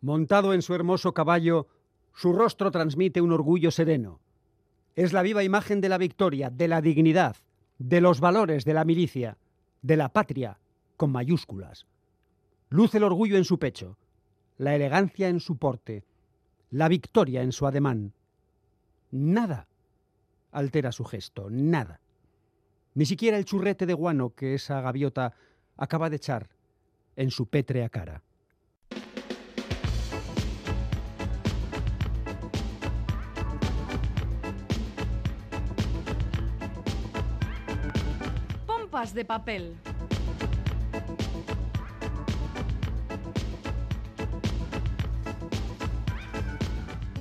Montado en su hermoso caballo, su rostro transmite un orgullo sereno. Es la viva imagen de la victoria, de la dignidad, de los valores de la milicia, de la patria, con mayúsculas. Luce el orgullo en su pecho, la elegancia en su porte, la victoria en su ademán. Nada altera su gesto, nada. Ni siquiera el churrete de guano que esa gaviota acaba de echar en su pétrea cara. Pompas de papel.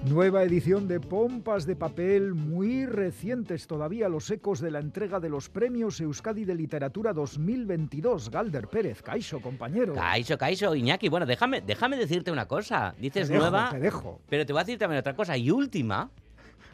Nueva edición de Pompas de Papel, muy recientes todavía los ecos de la entrega de los premios Euskadi de Literatura 2022. Galder Pérez, Caixo, compañero. Caixo, Caixo, Iñaki. Bueno, déjame, déjame decirte una cosa. Dices Te dejo, nueva, te dejo. pero te voy a decir también otra cosa. Y última,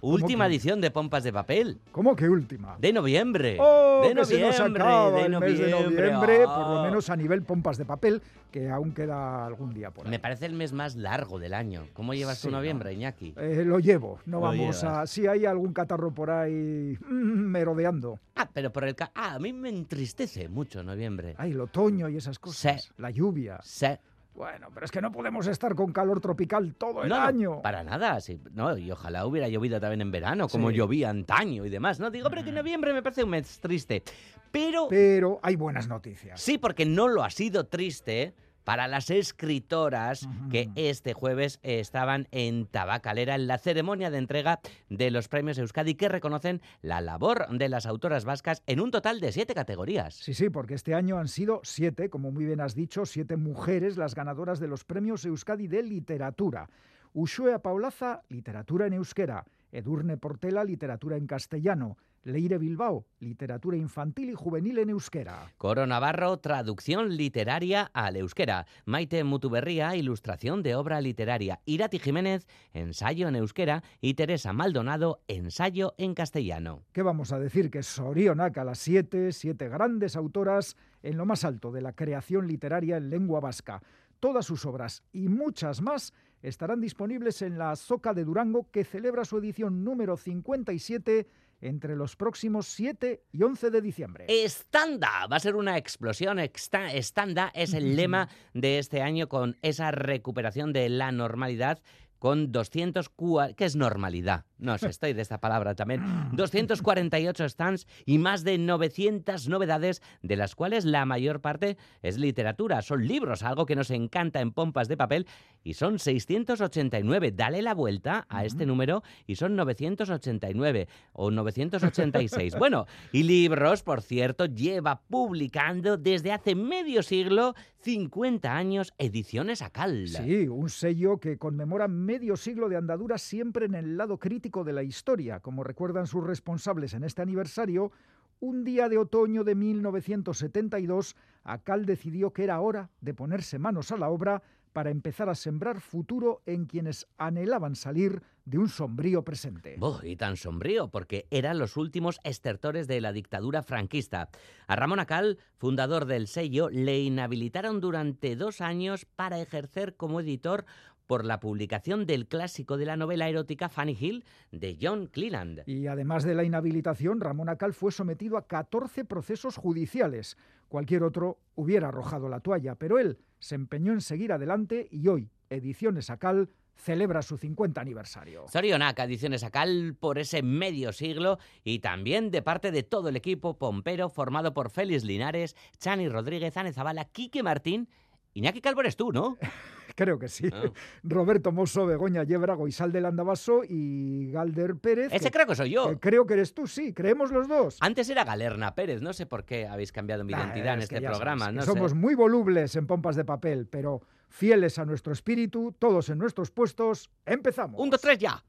última que? edición de Pompas de Papel. ¿Cómo que última? De noviembre. ¡Oh, de que se nos noviembre, acaba de el mes de noviembre. noviembre, por Ah. lo menos a nivel pompas de papel, que aún queda algún día por ahí. Me parece el mes más largo del año. ¿Cómo llevas Sí, tu ¿no? noviembre, Iñaki? Eh, lo llevo, no Lo vamos a... llevas. Si hay algún catarro por ahí mm, merodeando. Ah, pero por el... ca- Ah, a mí me entristece mucho noviembre. Ay, el otoño y esas cosas. Sí. La lluvia. Se- Bueno, pero es que no podemos estar con calor tropical todo el no, no, año. para nada. sí. No, y ojalá hubiera llovido también en verano, como Sí. llovía antaño y demás. No digo, pero que noviembre me parece un mes triste. Pero Pero hay buenas noticias. Sí, porque no lo ha sido triste para las escritoras que este jueves estaban en Tabacalera en la ceremonia de entrega de los premios Euskadi que reconocen la labor de las autoras vascas en un total de siete categorías. Sí, sí, porque este año han sido siete, como muy bien has dicho, siete mujeres las ganadoras de los premios Euskadi de Literatura. Ushuea Paulaza, Literatura en Euskera. Edurne Portela, Literatura en Castellano. Leire Bilbao, Literatura Infantil y Juvenil en Euskera. Coro Navarro, traducción literaria al euskera. Maite Mutuberría, ilustración de obra literaria. Irati Jiménez, ensayo en euskera. Y Teresa Maldonado, ensayo en castellano. ¿Qué vamos a decir? Que Sorionak a las siete, siete grandes autoras en lo más alto de la creación literaria en lengua vasca. Todas sus obras y muchas más estarán disponibles en la Soca de Durango, que celebra su edición número 57 entre los próximos 7 y 11 de diciembre. Estanda va a ser una explosión. Estanda es el lema de este año con esa recuperación de la normalidad con 200... cua- ¿Qué es normalidad? No sé, estoy de esta palabra también. 248 stands y más de 900 novedades, de las cuales la mayor parte es literatura. Son libros, algo que nos encanta en pompas de papel, y son 689. Dale la vuelta a este número y son 989 o 986. Bueno, y libros, por cierto, lleva publicando desde hace medio siglo, 50 años, ediciones Acal. Sí, un sello que conmemora medio siglo de andadura siempre en el lado crítico de la historia, como recuerdan sus responsables en este aniversario. Un día de otoño de 1972, Acal decidió que era hora de ponerse manos a la obra para empezar a sembrar futuro en quienes anhelaban salir de un sombrío presente. Buh, y tan sombrío, porque eran los últimos estertores de la dictadura franquista. A Ramón Acal, fundador del sello, le inhabilitaron durante dos años para ejercer como editor por la publicación del clásico de la novela erótica Fanny Hill de John Cleland. Y además de la inhabilitación, Ramón Acal fue sometido a 14 procesos judiciales. Cualquier otro hubiera arrojado la toalla, pero él se empeñó en seguir adelante y hoy, Ediciones Acal celebra su 50 aniversario. Zorionak, Ediciones Acal, por ese medio siglo y también de parte de todo el equipo pompero formado por Félix Linares, Chani Rodríguez, Ane Zabala, Quique Martín. Iñaki Calvo eres tú, ¿no? Creo que sí. Ah. Roberto Mosso, Begoña Yebra, Goizal del Andabaso y Galder Pérez. Ese que- creo que soy yo. que creo que eres tú, sí, creemos los dos. Antes era Galerna Pérez, no sé por qué habéis cambiado mi Nah, identidad en este programa. sabes no somos muy volubles en pompas de papel, pero fieles a nuestro espíritu, todos en nuestros puestos, empezamos. Un, dos, tres, ya.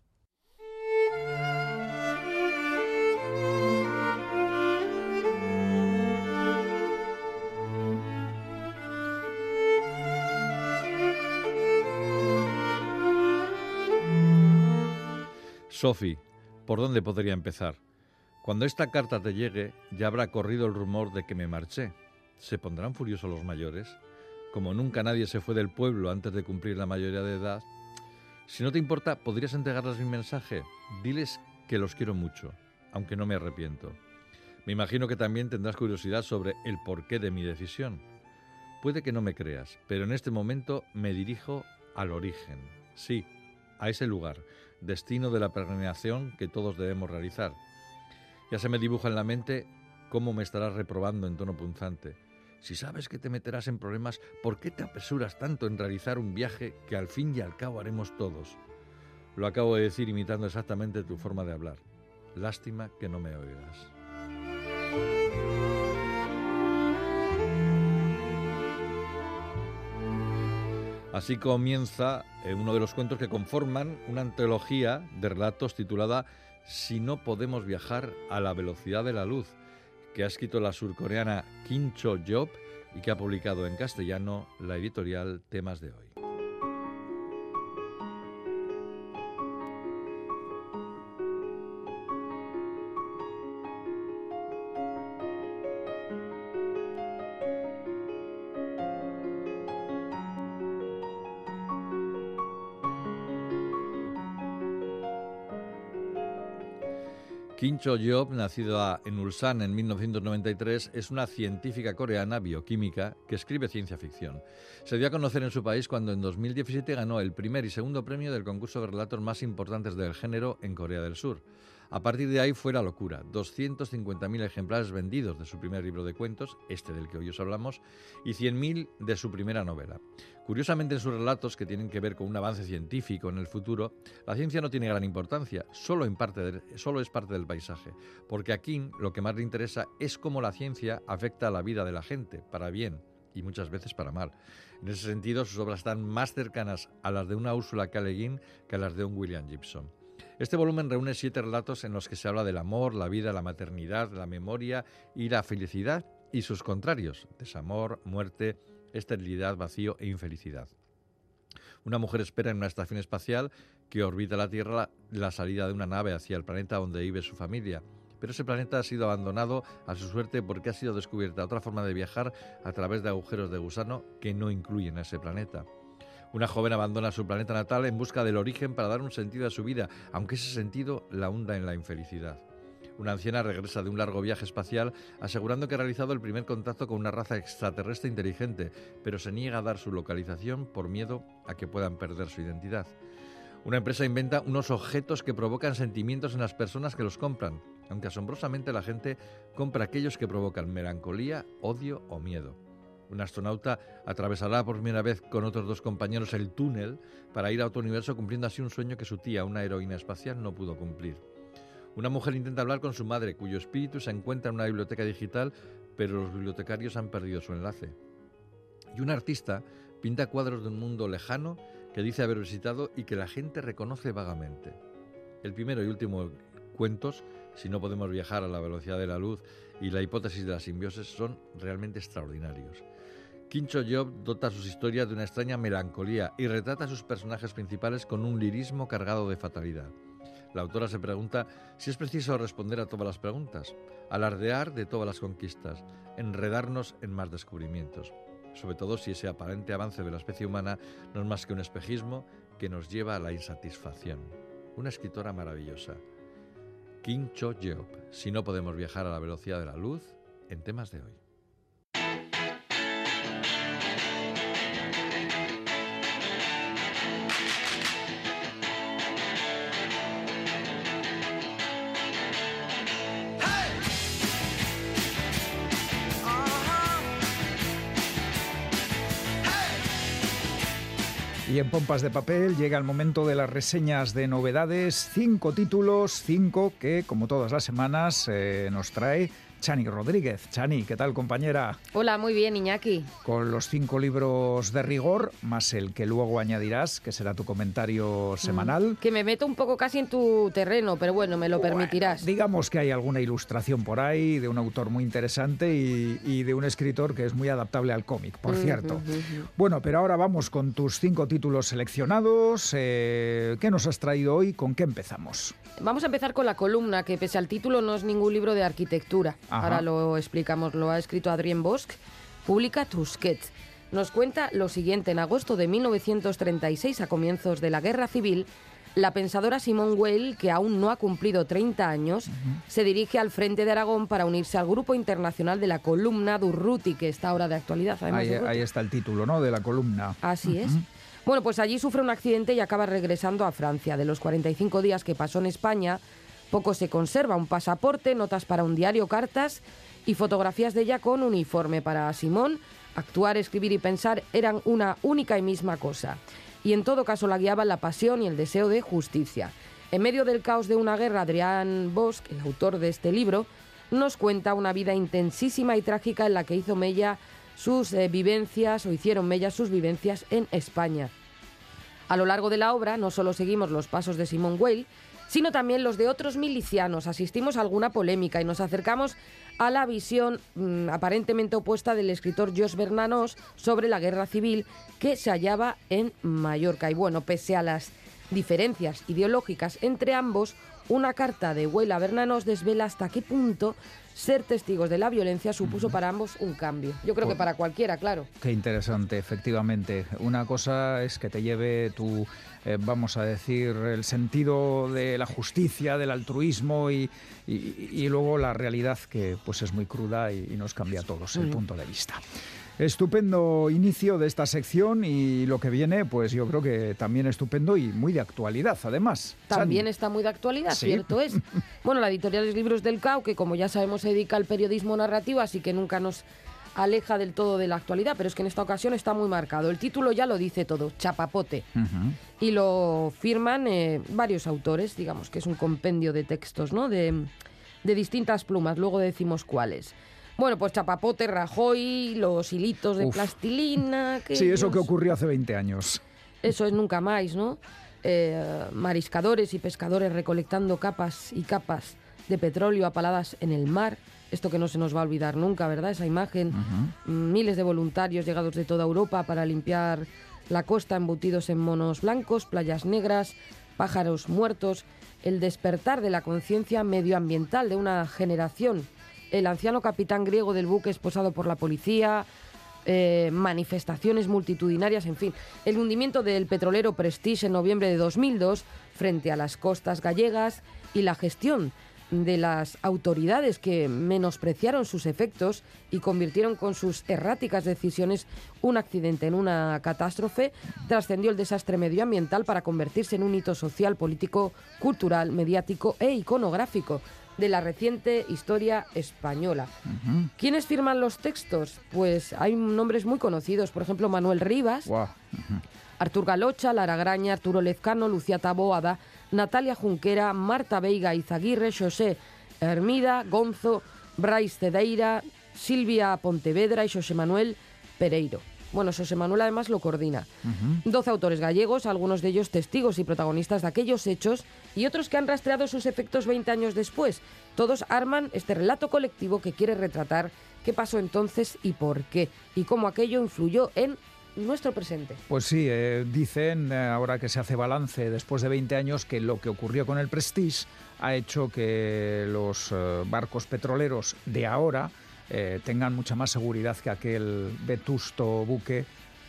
Sophie, ¿por dónde podría empezar? Cuando esta carta te llegue, ya habrá corrido el rumor de que me marché. ¿Se pondrán furiosos los mayores? como nunca nadie se fue del pueblo antes de cumplir la mayoría de edad, si no te importa, ¿podrías entregarles mi mensaje? Diles que los quiero mucho, aunque no me arrepiento. Me imagino que también tendrás curiosidad sobre el porqué de mi decisión. Puede que no me creas, pero en este momento me dirijo al origen. Sí, a ese lugar, destino de la peregrinación que todos debemos realizar. Ya se me dibuja en la mente cómo me estarás reprobando en tono punzante. Si sabes que te meterás en problemas, ¿por qué te apresuras tanto en realizar un viaje que al fin y al cabo haremos todos? Lo acabo de decir imitando exactamente tu forma de hablar. Lástima que no me oigas. Así comienza eh, uno de los cuentos que conforman una antología de relatos titulada Si no podemos viajar a la velocidad de la luz, que ha escrito la surcoreana Kim Cho-job y que ha publicado en castellano la editorial Temas de hoy. Kim Cho-job, nacida en Ulsan en 1993, es una científica coreana bioquímica que escribe ciencia ficción. Se dio a conocer en su país cuando en 2017 ganó el primer y segundo premio del concurso de relatos más importantes del género en Corea del Sur. A partir de ahí fue la locura. 250.000 ejemplares vendidos de su primer libro de cuentos, este del que hoy os hablamos, y 100.000 de su primera novela. Curiosamente, en sus relatos, que tienen que ver con un avance científico en el futuro, la ciencia no tiene gran importancia, solo, es parte del paisaje, porque a King lo que más le interesa es cómo la ciencia afecta a la vida de la gente, para bien y muchas veces para mal. En ese sentido, sus obras están más cercanas a las de una Ursula K. Le Guin que a las de un William Gibson. Este volumen reúne siete relatos en los que se habla del amor, la vida, la maternidad, la memoria y la felicidad y sus contrarios, desamor, muerte, esterilidad, vacío e infelicidad. Una mujer espera en una estación espacial que orbita la Tierra la salida de una nave hacia el planeta donde vive su familia. Pero ese planeta ha sido abandonado a su suerte porque ha sido descubierta otra forma de viajar a través de agujeros de gusano que no incluyen a ese planeta. Una joven abandona su planeta natal en busca del origen para dar un sentido a su vida, aunque ese sentido la hunda en la infelicidad. Una anciana regresa de un largo viaje espacial asegurando que ha realizado el primer contacto con una raza extraterrestre inteligente, pero se niega a dar su localización por miedo a que puedan perder su identidad. Una empresa inventa unos objetos que provocan sentimientos en las personas que los compran, aunque asombrosamente la gente compra aquellos que provocan melancolía, odio o miedo. Un astronauta atravesará por primera vez con otros dos compañeros el túnel para ir a otro universo cumpliendo así un sueño que su tía, una heroína espacial, no pudo cumplir. Una mujer intenta hablar con su madre, cuyo espíritu se encuentra en una biblioteca digital, pero los bibliotecarios han perdido su enlace. Y un artista pinta cuadros de un mundo lejano que dice haber visitado y que la gente reconoce vagamente. El primero y último cuentos, si no podemos viajar a la velocidad de la luz, y la hipótesis de la simbiosis son realmente extraordinarios. Quincho Job dota sus historias de una extraña melancolía y retrata a sus personajes principales con un lirismo cargado de fatalidad. La autora se pregunta si es preciso responder a todas las preguntas, alardear de todas las conquistas, enredarnos en más descubrimientos, sobre todo si ese aparente avance de la especie humana no es más que un espejismo que nos lleva a la insatisfacción. Una escritora maravillosa. Kim Cho Jeop, si no podemos viajar a la velocidad de la luz, en temas de hoy. En Pompas de Papel llega el momento de las reseñas de novedades, cinco títulos, cinco que, como todas las semanas, eh, nos trae Chani Rodríguez. Chani, ¿qué tal compañera? Hola, muy bien Iñaki. Con los cinco libros de rigor, más el que luego añadirás, que será tu comentario mm, semanal. que me meto un poco casi en tu terreno, pero bueno, me lo permitirás. Digamos que hay alguna ilustración por ahí de un autor muy interesante y, de un escritor que es muy adaptable al cómic, por cierto. Bueno, pero ahora vamos con tus cinco títulos seleccionados. Eh, ¿Qué nos has traído hoy? ¿Con qué empezamos? Vamos a empezar con la columna, que pese al título no es ningún libro de arquitectura. Ahora lo explicamos, lo ha escrito Adrien Bosch. Publica Tusquets. nos cuenta lo siguiente. En agosto de 1936, a comienzos de la Guerra Civil, la pensadora Simone Weil, que aún no ha cumplido 30 años, se dirige al frente de Aragón para unirse al grupo internacional de la columna Durruti, que está ahora de actualidad. Además, Ahí, Durruti. ahí está el título, ¿no? De la columna. Así es. Bueno, pues allí sufre un accidente y acaba regresando a Francia. De los 45 días que pasó en España, poco se conserva. Un pasaporte, notas para un diario, cartas y fotografías de ella con uniforme. Para Simón, actuar, escribir y pensar eran una única y misma cosa. Y en todo caso la guiaban la pasión y el deseo de justicia. En medio del caos de una guerra, Adrián Bosch, el autor de este libro, nos cuenta una vida intensísima y trágica en la que hizo mella sus eh, vivencias o hicieron mella sus vivencias en España. A lo largo de la obra no solo seguimos los pasos de Simón Weil, sino también los de otros milicianos. Asistimos a alguna polémica y nos acercamos a la visión mm, aparentemente opuesta del escritor Jos Bernanos sobre la guerra civil que se hallaba en Mallorca. Y bueno, pese a las diferencias ideológicas entre ambos, una carta de Weil a Bernanos desvela hasta qué punto ser testigos de la violencia supuso para ambos un cambio. Yo creo que para cualquiera, claro. Qué interesante, efectivamente. Una cosa es que te lleve tu, eh, vamos a decir, el sentido de la justicia, del altruismo y, y- y luego la realidad que pues es muy cruda y, y nos cambia a todos el punto de vista. Estupendo inicio de esta sección y lo que viene, pues yo creo que también estupendo y muy de actualidad, además. También Chani. está muy de actualidad, Sí. cierto es. Bueno, la editorial es Libros del CAO, que como ya sabemos se dedica al periodismo narrativo, así que nunca nos aleja del todo de la actualidad, pero es que en esta ocasión está muy marcado. El título ya lo dice todo, Chapapote. Y lo firman eh, varios autores, digamos que es un compendio de textos, ¿no? De, de distintas plumas, luego decimos cuáles. Bueno, pues Chapapote, Rajoy, los hilitos de Uf. plastilina... Sí, eso que ocurrió hace 20 años. eso es nunca más, ¿no? Eh, mariscadores y pescadores recolectando capas y capas de petróleo apaladas en el mar. Esto que no se nos va a olvidar nunca, ¿verdad? Esa imagen. Mm, Miles de voluntarios llegados de toda Europa para limpiar la costa embutidos en monos blancos, playas negras, pájaros muertos. El despertar de la conciencia medioambiental de una generación. El anciano capitán griego del buque esposado por la policía, eh, manifestaciones multitudinarias, en fin. El hundimiento del petrolero Prestige en noviembre de 2002 frente a las costas gallegas y la gestión de las autoridades que menospreciaron sus efectos y convirtieron con sus erráticas decisiones un accidente en una catástrofe, trascendió el desastre medioambiental para convertirse en un hito social, político, cultural, mediático e iconográfico de la reciente historia española. ¿Quiénes firman los textos? Pues hay nombres muy conocidos, por ejemplo Manuel Rivas, Guau. Artur Galocha, Lara Graña, Arturo Lezcano, Lucía Taboada, Natalia Junquera, Marta Veiga Izaguirre, José Hermida, Gonzo, Brais Cedeira, Silvia Pontevedra y José Manuel Pereiro. Bueno, José Manuel además lo coordina. Doce autores gallegos, algunos de ellos testigos y protagonistas de aquellos hechos y otros que han rastreado sus efectos 20 años después. Todos arman este relato colectivo que quiere retratar qué pasó entonces y por qué, y cómo aquello influyó en nuestro presente. Pues sí, eh, dicen, eh, ahora que se hace balance después de 20 años, que lo que ocurrió con el Prestige ha hecho que los eh, barcos petroleros de ahora eh, tengan mucha más seguridad que aquel vetusto buque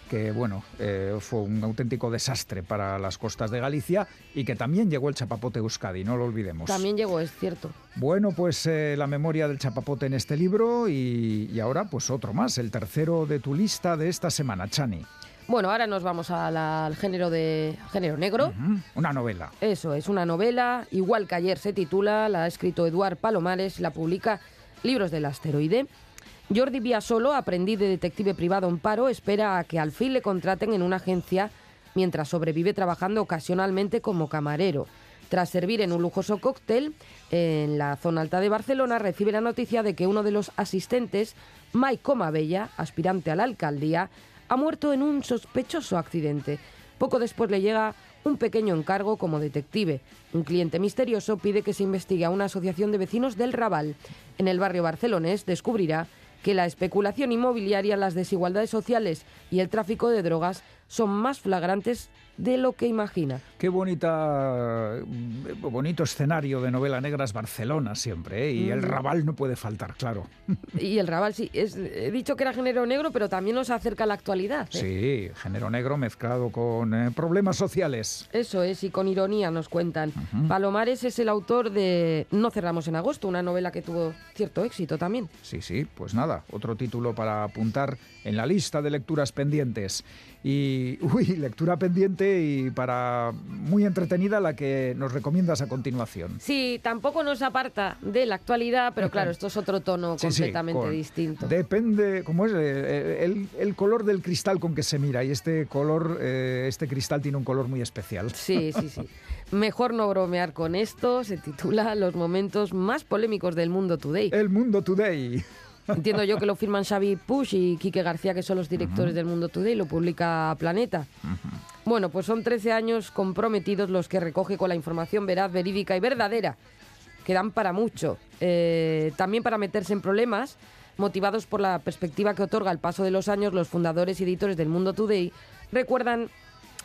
que, bueno, eh, fue un auténtico desastre para las costas de Galicia y que también llegó el chapapote Euskadi, no lo olvidemos. También llegó, es cierto. Bueno, pues eh, la memoria del chapapote en este libro y, y ahora pues otro más, el tercero de tu lista de esta semana, Chani. Bueno, ahora nos vamos a la- al género de género negro. Una novela. Eso es una novela, igual que ayer se titula, la ha escrito Eduard Palomares y la publica Libros del Asteroide. Jordi Solo, aprendiz de detective privado en paro, espera a que al fin le contraten en una agencia mientras sobrevive trabajando ocasionalmente como camarero. Tras servir en un lujoso cóctel en la zona alta de Barcelona, recibe la noticia de que uno de los asistentes, Mike Comabella, aspirante a la alcaldía, ha muerto en un sospechoso accidente. Poco después le llega un pequeño encargo como detective. Un cliente misterioso pide que se investigue a una asociación de vecinos del Raval. En el barrio barcelonés descubrirá que la especulación inmobiliaria, las desigualdades sociales y el tráfico de drogas son más flagrantes de lo que imagina. Qué bonita, eh, bonito escenario de novela negra es Barcelona siempre, ¿eh? y el Mm. Raval no puede faltar, claro. Y el Raval, sí, es, he dicho que era género negro, pero también nos acerca a la actualidad. ¿eh? Sí, género negro mezclado con eh, problemas sociales. Eso es, y con ironía nos cuentan. Palomares es el autor de No cerramos en agosto, una novela que tuvo cierto éxito también. Sí, sí, pues nada, otro título para apuntar en la lista de lecturas pendientes. Y, uy, lectura pendiente y para muy entretenida la que nos recomiendas a continuación. Sí, tampoco nos aparta de la actualidad, pero claro, esto es otro tono Sí, sí, completamente con- distinto. Depende, ¿cómo es? Eh, El, el color del cristal con que se mira. Y este color, eh, este cristal tiene un color muy especial. Sí, sí, sí. Mejor no bromear con esto, se titula Los momentos más polémicos del mundo today. El Mundo Today. Entiendo yo que lo firman Xavi Push y Quique García, que son los directores del Mundo Today, lo publica Planeta. Bueno, pues son 13 años comprometidos los que recoge con la información veraz, verídica y verdadera, que dan para mucho. Eh, también para meterse en problemas, motivados por la perspectiva que otorga el paso de los años, los fundadores y editores del Mundo Today recuerdan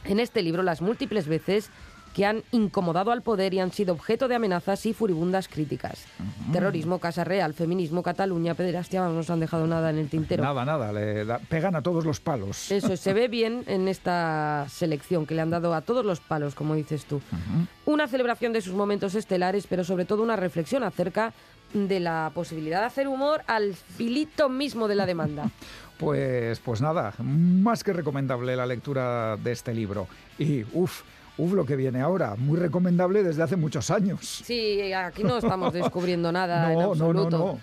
en este libro las múltiples veces que han incomodado al poder y han sido objeto de amenazas y furibundas críticas. Terrorismo, Casa Real, feminismo, Cataluña, pederastia, no nos han dejado nada en el tintero. Nada, nada, le da- pegan a todos los palos. Eso se ve bien en esta selección que le han dado a todos los palos, como dices tú. Una celebración de sus momentos estelares, pero sobre todo una reflexión acerca de la posibilidad de hacer humor al filito mismo de la demanda. Pues, pues nada, más que recomendable la lectura de este libro. Y uff, uff lo que viene ahora, muy recomendable desde hace muchos años. Sí, aquí no estamos descubriendo nada en No, no, absoluto. no, no.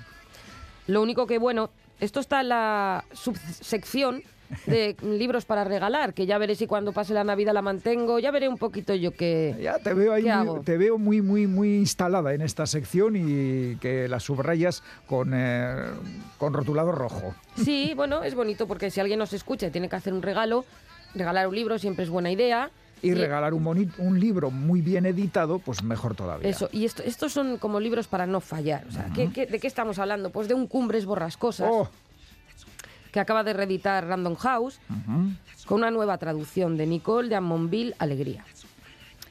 Lo único que, bueno, esto está en la subsección de libros para regalar, que ya veré si cuando pase la Navidad la mantengo, ya veré un poquito yo qué... Ya te veo ahí, ¿Qué muy- hago? te veo muy, muy, muy instalada en esta sección y que la subrayas con, eh, con rotulado rojo. Sí, bueno, es bonito porque si alguien nos escucha y tiene que hacer un regalo, regalar un libro siempre es buena idea. Y regalar un, boni- un libro muy bien editado, pues mejor todavía. Eso, y esto, estos son como libros para no fallar. O sea, ¿qué- qué- de qué estamos hablando? Pues de un Cumbres Borrascosas Oh, que acaba de reeditar Random House con una nueva traducción de Nicole de Amonville Alegría.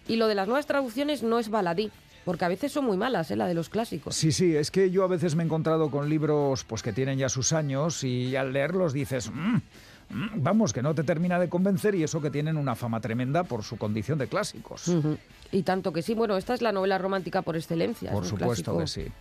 Y lo de las nuevas traducciones no es baladí, porque a veces son muy malas, ¿eh? la de los clásicos. Sí, sí, es que yo a veces me he encontrado con libros pues que tienen ya sus años y al leerlos dices, "Mm, mm, vamos, que no te termina de convencer y eso que tienen una fama tremenda por su condición de clásicos. Y tanto que sí, bueno, esta es la novela romántica por excelencia. por supuesto clásico. que sí.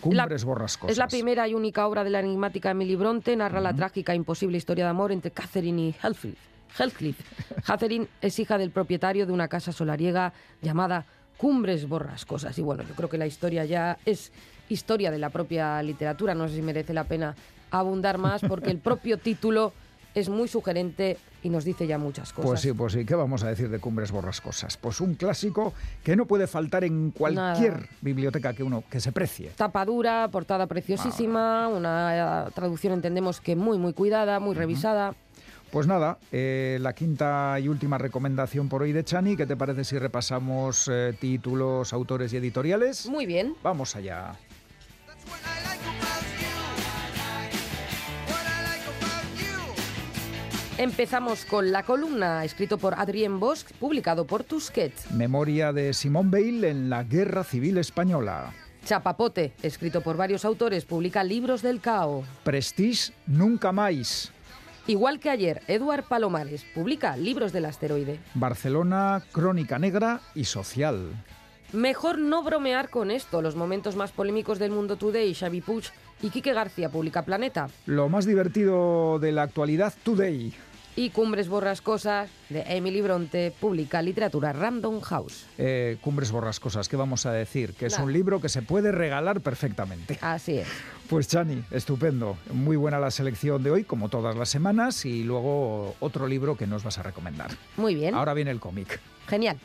Cumbres borrascosas. Es la primera y única obra de la enigmática Emily Bronte, narra la trágica e imposible historia de amor entre Catherine y Heathcliff. Heathcliff. Catherine es hija del propietario de una casa solariega llamada Cumbres Borrascosas. Y bueno, yo creo que la historia ya es historia de la propia literatura. No sé si merece la pena abundar más porque el propio título es muy sugerente y nos dice ya muchas cosas. Pues sí, pues sí, ¿qué vamos a decir de Cumbres Borrascosas? Pues un clásico que no puede faltar en cualquier Nada. biblioteca que uno que se precie. Tapa dura, portada preciosísima, una eh, traducción entendemos que muy, muy cuidada, muy revisada. Pues nada, eh, la quinta y última recomendación por hoy de Chani, ¿qué te parece si repasamos eh, títulos, autores y editoriales? Muy bien. Vamos allá. Empezamos con la columna, escrito por Adrien Bosch, publicado por Tusquets. Memoria de Simón Bale en la Guerra Civil Española. Chapapote, escrito por varios autores, publica Libros del Cao. Prestige Nunca Más. Igual que ayer, Eduard Palomares publica Libros del Asteroide. Barcelona, Crónica Negra y Social. Mejor no bromear con esto. Los momentos más polémicos del mundo today, Xavi Puig y Quique García publica Planeta. Lo más divertido de la actualidad Today. Y Cumbres Borrascosas de Emily Bronte publica Literatura Random House. Eh, Cumbres Borrascosas, ¿qué vamos a decir? Que es un libro que se puede regalar perfectamente. Así es. Pues Chani, estupendo. Muy buena la selección de hoy, como todas las semanas, y luego otro libro que nos vas a recomendar. Muy bien. Ahora viene el cómic. Genial.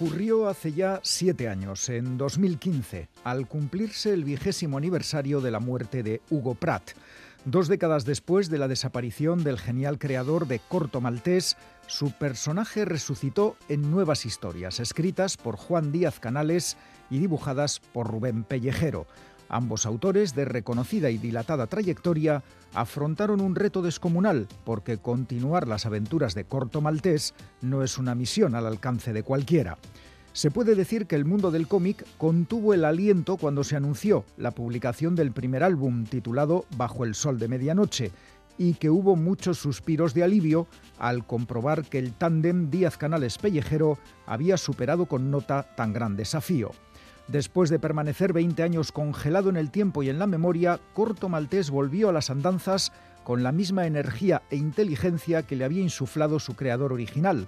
Ocurrió hace ya siete años, en 2015, al cumplirse el vigésimo aniversario de la muerte de Hugo Pratt, Dos décadas después de la desaparición del genial creador de Corto Maltés, su personaje resucitó en nuevas historias, escritas por Juan Díaz Canales y dibujadas por Rubén Pellejero. Ambos autores, de reconocida y dilatada trayectoria, afrontaron un reto descomunal, porque continuar las aventuras de Corto Maltés no es una misión al alcance de cualquiera. Se puede decir que el mundo del cómic contuvo el aliento cuando se anunció la publicación del primer álbum titulado Bajo el Sol de Medianoche y que hubo muchos suspiros de alivio al comprobar que el tándem Díaz Canales Pellejero había superado con nota tan gran desafío. Después de permanecer 20 años congelado en el tiempo y en la memoria, Corto Maltés volvió a las andanzas con la misma energía e inteligencia que le había insuflado su creador original.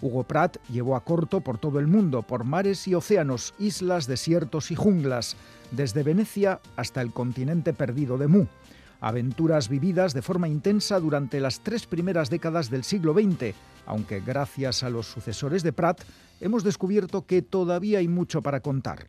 Hugo Pratt llevó a corto por todo el mundo, por mares y océanos, islas, desiertos y junglas, desde Venecia hasta el continente perdido de Mu. Aventuras vividas de forma intensa durante las tres primeras décadas del siglo XX, aunque gracias a los sucesores de Pratt hemos descubierto que todavía hay mucho para contar.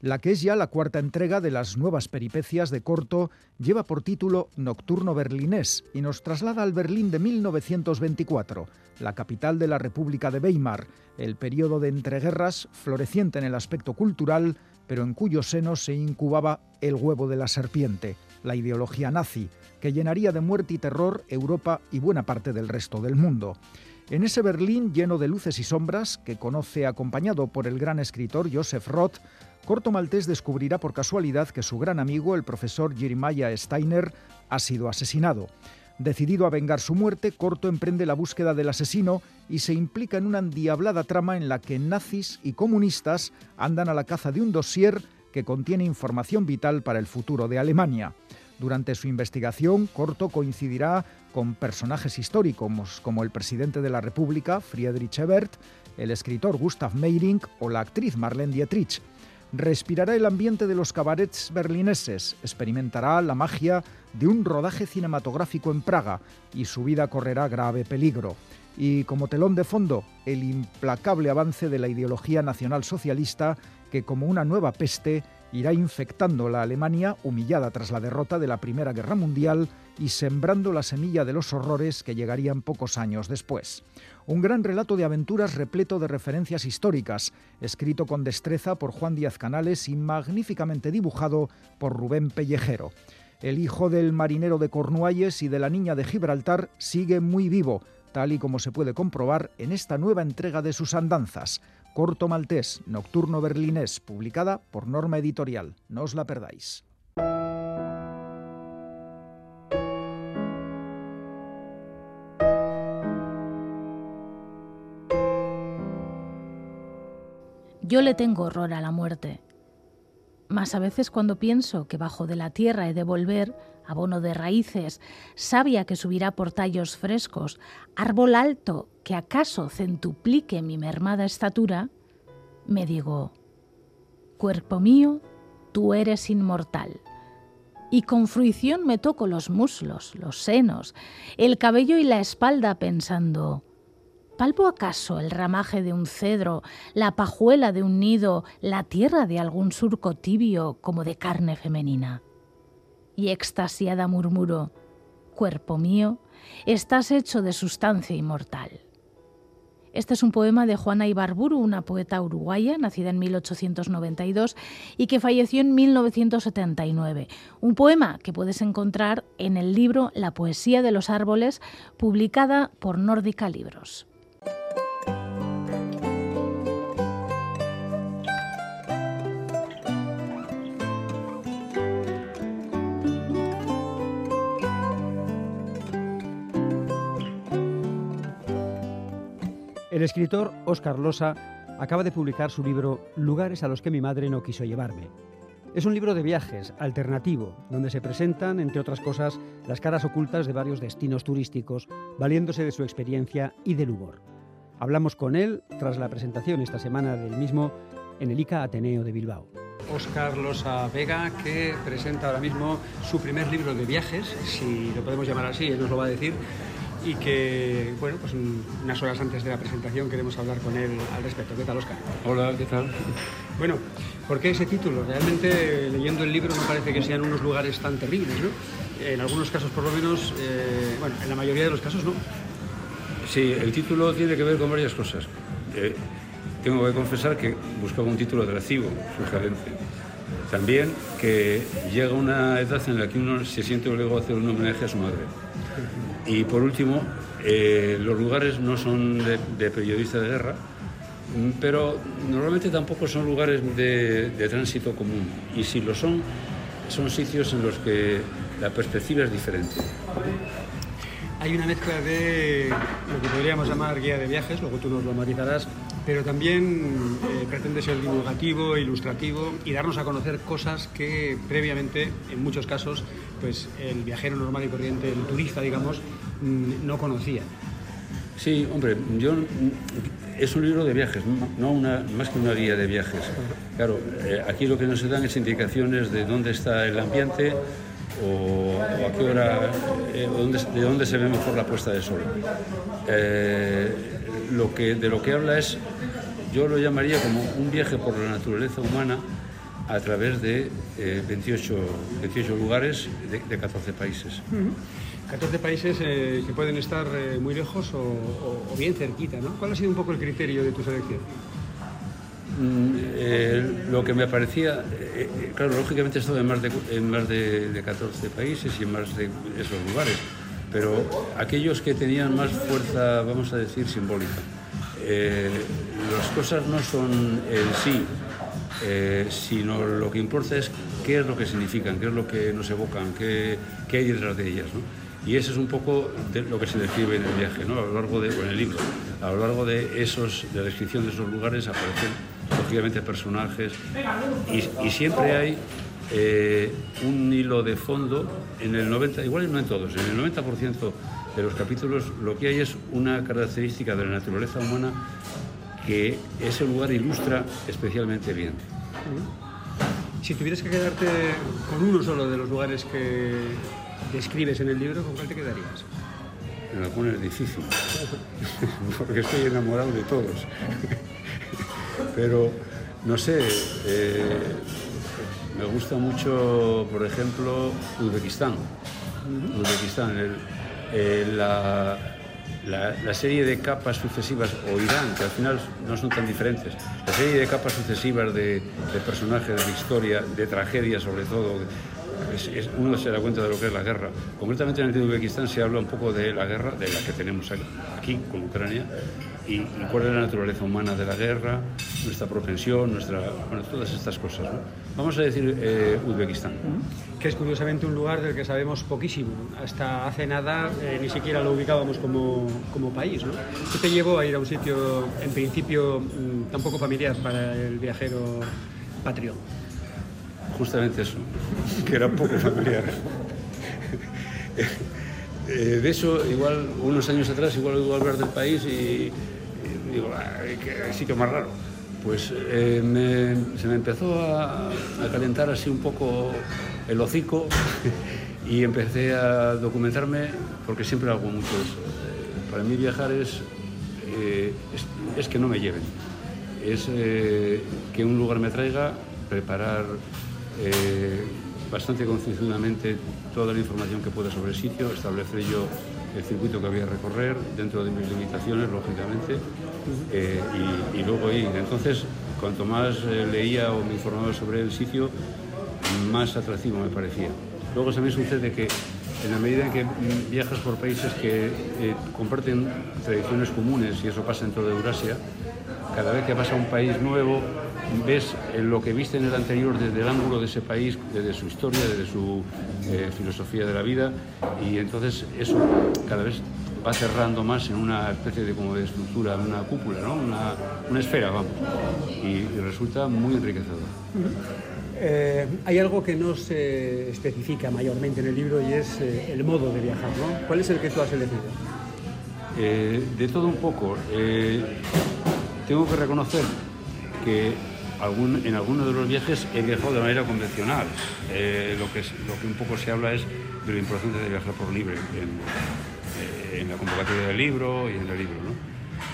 La que es ya la cuarta entrega de las nuevas peripecias de Corto lleva por título Nocturno Berlinés y nos traslada al Berlín de 1924, la capital de la República de Weimar, el periodo de entreguerras floreciente en el aspecto cultural, pero en cuyo seno se incubaba el huevo de la serpiente, la ideología nazi, que llenaría de muerte y terror Europa y buena parte del resto del mundo. En ese Berlín lleno de luces y sombras, que conoce acompañado por el gran escritor Joseph Roth, Corto Maltés descubrirá por casualidad que su gran amigo, el profesor Jeremiah Steiner, ha sido asesinado. Decidido a vengar su muerte, Corto emprende la búsqueda del asesino y se implica en una endiablada trama en la que nazis y comunistas andan a la caza de un dossier que contiene información vital para el futuro de Alemania. Durante su investigación, Corto coincidirá con personajes históricos como el presidente de la República, Friedrich Ebert, el escritor Gustav Meyrink o la actriz Marlene Dietrich respirará el ambiente de los cabarets berlineses, experimentará la magia de un rodaje cinematográfico en Praga y su vida correrá grave peligro. Y como telón de fondo, el implacable avance de la ideología nacionalsocialista que como una nueva peste irá infectando la Alemania humillada tras la derrota de la Primera Guerra Mundial y sembrando la semilla de los horrores que llegarían pocos años después. Un gran relato de aventuras repleto de referencias históricas, escrito con destreza por Juan Díaz Canales y magníficamente dibujado por Rubén Pellejero. El hijo del marinero de Cornualles y de la niña de Gibraltar sigue muy vivo, tal y como se puede comprobar en esta nueva entrega de sus andanzas. Corto Maltés, Nocturno Berlinés, publicada por Norma Editorial. No os la perdáis. Yo le tengo horror a la muerte. Mas a veces cuando pienso que bajo de la tierra he de volver, abono de raíces, savia que subirá por tallos frescos, árbol alto que acaso centuplique mi mermada estatura, me digo, cuerpo mío, tú eres inmortal. Y con fruición me toco los muslos, los senos, el cabello y la espalda pensando, ¿palpo acaso el ramaje de un cedro, la pajuela de un nido, la tierra de algún surco tibio como de carne femenina? Y extasiada murmuro, cuerpo mío, estás hecho de sustancia inmortal. Este es un poema de Juana Ibarburu, una poeta uruguaya nacida en 1892 y que falleció en 1979. Un poema que puedes encontrar en el libro La poesía de los árboles, publicada por Nórdica Libros. El escritor Óscar Losa acaba de publicar su libro Lugares a los que mi madre no quiso llevarme. Es un libro de viajes, alternativo, donde se presentan, entre otras cosas, las caras ocultas de varios destinos turísticos, valiéndose de su experiencia y del humor. Hablamos con él tras la presentación esta semana del mismo en el ICA Ateneo de Bilbao. Óscar Losa Vega, que presenta ahora mismo su primer libro de viajes, si lo podemos llamar así, él nos lo va a decir, y que, bueno, pues unas horas antes de la presentación queremos hablar con él al respecto. ¿Qué tal, Oscar? Hola, ¿qué tal? Bueno, ¿por qué ese título? Realmente leyendo el libro no parece que sean unos lugares tan terribles, ¿no? En algunos casos por lo menos, eh, bueno, en la mayoría de los casos no. Sí, el título tiene que ver con varias cosas. Eh, tengo que confesar que buscaba un título atractivo, sugerente. También que llega una edad en la que uno se siente obligado a hacer un homenaje a su madre. Y por último, eh, los lugares no son de, de periodista de guerra, mm, pero normalmente tampoco son lugares de, de tránsito común. Y si lo son, son sitios en los que la perspectiva es diferente. Hay una mezcla de lo que podríamos llamar guía de viajes, luego tú nos lo matizarás, pero también eh, pretende ser divulgativo, ilustrativo y darnos a conocer cosas que previamente, en muchos casos, pues el viajero normal y corriente, el turista, digamos, mm, no conocía. Sí, hombre, yo es un libro de viajes, no una, más que una guía de viajes. Claro, eh, aquí lo que nos dan es indicaciones de dónde está el ambiente o, a qué hora, eh, de dónde se ve mejor la puesta de sol. Eh, lo que, de lo que habla es, yo lo llamaría como un viaje por la naturaleza humana a través de eh, 28, 28 lugares de, de 14 países. 14 países eh, que pueden estar eh, muy lejos o, o- o bien cerquita, ¿no? ¿Cuál ha sido un poco el criterio de tu selección? Mm, eh, lo que me parecía, claro, lógicamente he estado en más, de, en más de, de 14 países y en más de esos lugares, pero aquellos que tenían más fuerza, vamos a decir, simbólica. Las cosas no son en sí, eh, sino lo que importa es qué es lo que significan, qué es lo que nos evocan, qué, qué hay detrás de ellas. ¿no? Y eso es un poco de lo que se describe en el viaje, ¿no? a lo largo de, o en el libro. A lo largo de, esos, de la descripción de esos lugares aparecen, lógicamente, personajes y, y siempre hay eh, un hilo de fondo en el 90, igual no en todos, en el 90% de los capítulos lo que hay es una característica de la naturaleza humana que ese lugar ilustra especialmente bien. Si tuvieras que quedarte con uno solo de los lugares que describes en el libro, ¿con cuál te quedarías? Me lo pone difícil, porque estoy enamorado de todos. Pero, no sé, eh, me gusta mucho, por ejemplo, Uzbekistán. Uzbekistán, el- eh, la, la- serie de capas sucesivas, o Irán, que al final no son tan diferentes, la serie de capas sucesivas de personajes, de historia, de tragedia sobre todo, es- es- uno se da cuenta de lo que es la guerra. Concretamente en el de Uzbekistán se habla un poco de la guerra, de la que tenemos aquí, con Ucrania, y, y cuál es la naturaleza humana de la guerra, nuestra propensión, nuestra, bueno, todas estas cosas. ¿no? Vamos a decir eh, Uzbekistán. Que es curiosamente un lugar del que sabemos poquísimo. Hasta hace nada eh, ni siquiera lo ubicábamos como, como país. ¿no? ¿Qué te llevó a ir a un sitio, en principio, mm, tan poco familiar para el viajero patrio? Justamente eso, que era poco familiar. Eh, de eso, igual unos años atrás, igual oigo hablar del país y, digo, "Ay, qué sitio más raro. Pues eh, se me empezó a, calentar así un poco el hocico y empecé a documentarme porque siempre hago mucho eso. Eh, Para mí viajar es, eh, es, que no me lleven. Es eh, que un lugar me traiga, preparar eh, bastante concienzudamente toda la información que pueda sobre el sitio, establecer yo el circuito que voy a recorrer dentro de mis limitaciones, lógicamente, eh, y, y luego ir. Entonces, cuanto más eh, leía o me informaba sobre el sitio, más atractivo me parecía. Luego también sucede que en la medida en que viajas por países que eh, comparten tradiciones comunes, y eso pasa en toda Eurasia, cada vez que vas a un país nuevo, ves eh, lo que viste en el anterior desde el ángulo de ese país, desde su historia, desde su eh, filosofía de la vida, y entonces eso cada vez va cerrando más en una especie de como de estructura, una cúpula, ¿no? una, una esfera, vamos, y, y resulta muy enriquecedor. Eh, hay algo que no se especifica mayormente en el libro y es eh, el modo de viajar. ¿no? ¿Cuál es el que tú has elegido? Eh, de todo un poco. Tengo que reconocer que algún- en algunos de los viajes he viajado de manera convencional. Eh, lo, que es- un poco se habla es de lo importante de viajar por libre. En- eh, en la convocatoria del libro y en el libro, ¿no?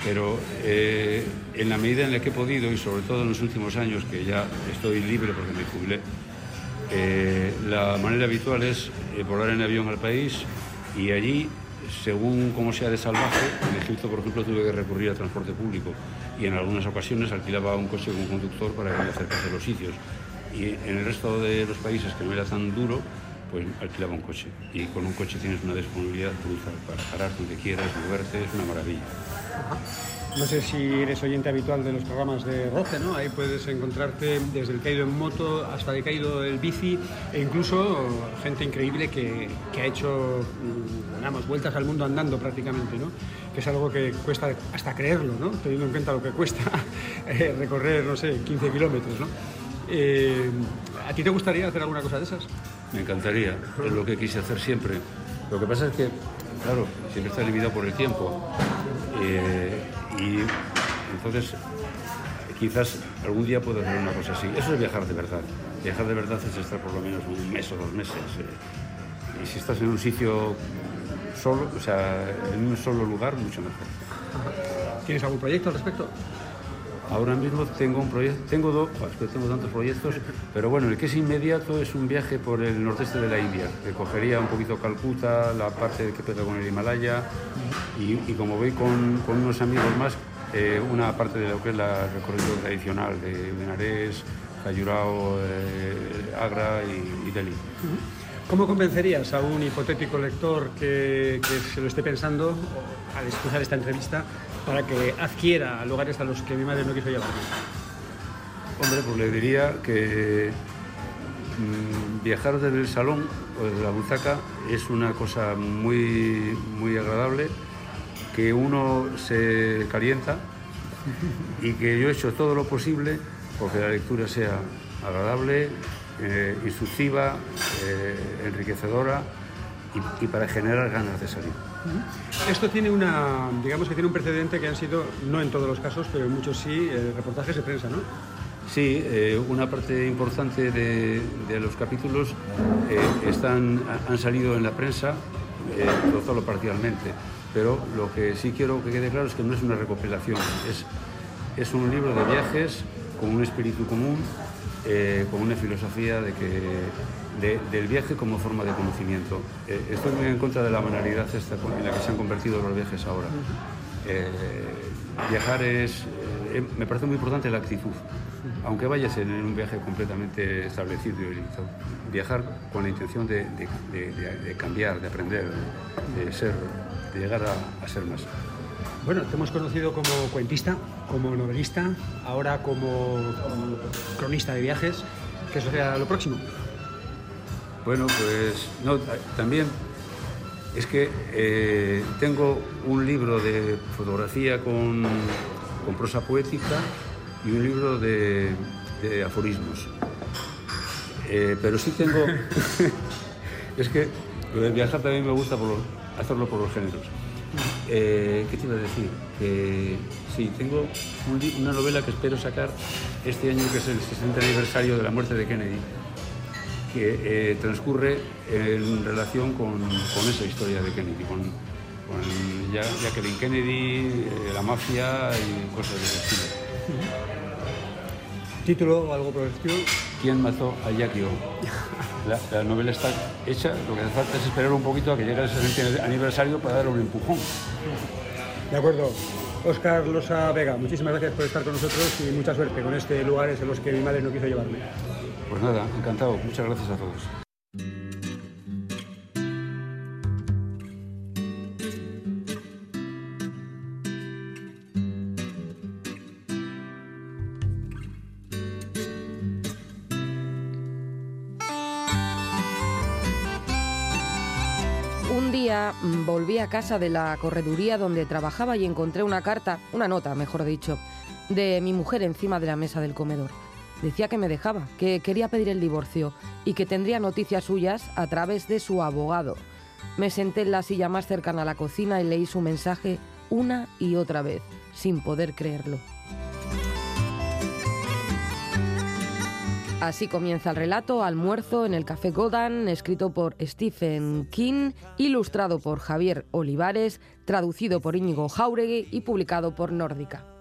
Pero eh, en la medida en la que he podido, y sobre todo en los últimos años, que ya estoy libre porque me jubilé, eh, la manera habitual es eh, volar en avión al país y allí, según cómo sea de salvaje, en Egipto, por ejemplo, tuve que recurrir al transporte público y en algunas ocasiones alquilaba un coche con un conductor para que me acercase a los sitios. Y en el resto de los países que no era tan duro, pues alquilaba un coche. Y con un coche tienes una disponibilidad brutal para parar donde quieras, moverte, es una maravilla. No sé si eres oyente habitual de los programas de Roce, ¿no? Ahí puedes encontrarte desde el caído en moto hasta el caído del bici e incluso gente increíble que, que ha hecho, mm, vamos, vueltas al mundo andando prácticamente, ¿no? Que es algo que cuesta hasta creerlo, ¿no? Teniendo en cuenta lo que cuesta eh, recorrer, no sé, 15 kilómetros, ¿no? Eh, ¿A ti te gustaría hacer alguna cosa de esas? Me encantaría, es lo que quise hacer siempre. Lo que pasa es que, claro, siempre está limitado por el tiempo. Eh, y entonces, quizás algún día puedo hacer una cosa así. Eso es viajar de verdad. Viajar de verdad es estar por lo menos un mes o dos meses. eh. Y si estás en un sitio solo, o sea, en un solo lugar, mucho mejor. ¿Tienes algún proyecto al respecto? Ahora mismo tengo un proyecto, tengo dos, tantos proyectos, pero bueno, el que es inmediato es un viaje por el nordeste de la India, que cogería un poquito Calcuta, la parte que pega con el Himalaya, y, como voy con, unos amigos más, eh, una parte de lo que es la recorrido tradicional de Benares, Cayurao, eh, Agra y, Delhi. ¿Cómo convencerías a un hipotético lector que se lo esté pensando al escuchar esta entrevista para que adquiera lugares a los que mi madre no quiso llevar? Hombre, pues le diría que mm, viajar desde el salón o desde la butaca es una cosa muy, muy agradable, que uno se calienta y que yo he hecho todo lo posible porque la lectura sea agradable, eh, instructiva, eh, enriquecedora y, y para generar ganas de salir. Esto tiene una, digamos que tiene un precedente que han sido, no en todos los casos, pero en muchos sí, eh, reportajes de prensa, ¿no? Sí, eh, una parte importante de, de los capítulos eh, están, han salido en la prensa, eh, solo parcialmente. Pero lo que sí quiero que quede claro es que no es una recopilación, es, es un libro de viajes con un espíritu común, con una filosofía de que, de- del viaje como forma de conocimiento. Eh, estoy muy en contra de la banalidad esta en la que se han convertido los viajes ahora. Eh, viajar es, eh, me parece muy importante la actitud, aunque vayas en un viaje completamente establecido y limitado. Viajar con la intención de- de- de cambiar, de aprender, de ser, de llegar a, a ser más. Bueno, te hemos conocido como cuentista, como novelista, ahora como, como cronista de viajes. ¿Qué sería lo próximo? Bueno, pues no, ta- también es que eh, tengo un libro de fotografía con, con prosa poética y un libro de, de aforismos. Eh, pero sí tengo... es que lo de viajar también me gusta por los- hacerlo por los géneros. Eh, ¿Qué te iba a decir? Que sí, tengo una novela que espero sacar este año, que es el 60 aniversario de la muerte de Kennedy que eh, transcurre en relación con, con esa historia de Kennedy, con, con Ja- Jacqueline Kennedy, eh, la mafia y cosas de ese estilo. ¿Título o algo por el estilo? ¿Quién mató a Jackie O? La, la novela está hecha, lo que hace falta es esperar un poquito a que llegue el 60 aniversario para darle un empujón. De acuerdo. Óscar Losa Vega, muchísimas gracias por estar con nosotros y mucha suerte con este lugares en los que mi madre no quiso llevarme. Pues nada, encantado. Muchas gracias a todos. Un día mm, volví a casa de la correduría donde trabajaba y encontré una carta, una nota, mejor dicho, de mi mujer encima de la mesa del comedor. Decía que me dejaba, que quería pedir el divorcio y que tendría noticias suyas a través de su abogado. Me senté en la silla más cercana a la cocina y leí su mensaje una y otra vez, sin poder creerlo. Así comienza el relato Almuerzo en el Café Godan, escrito por Stephen King, ilustrado por Javier Olivares, traducido por Íñigo Jauregui y publicado por Nórdica.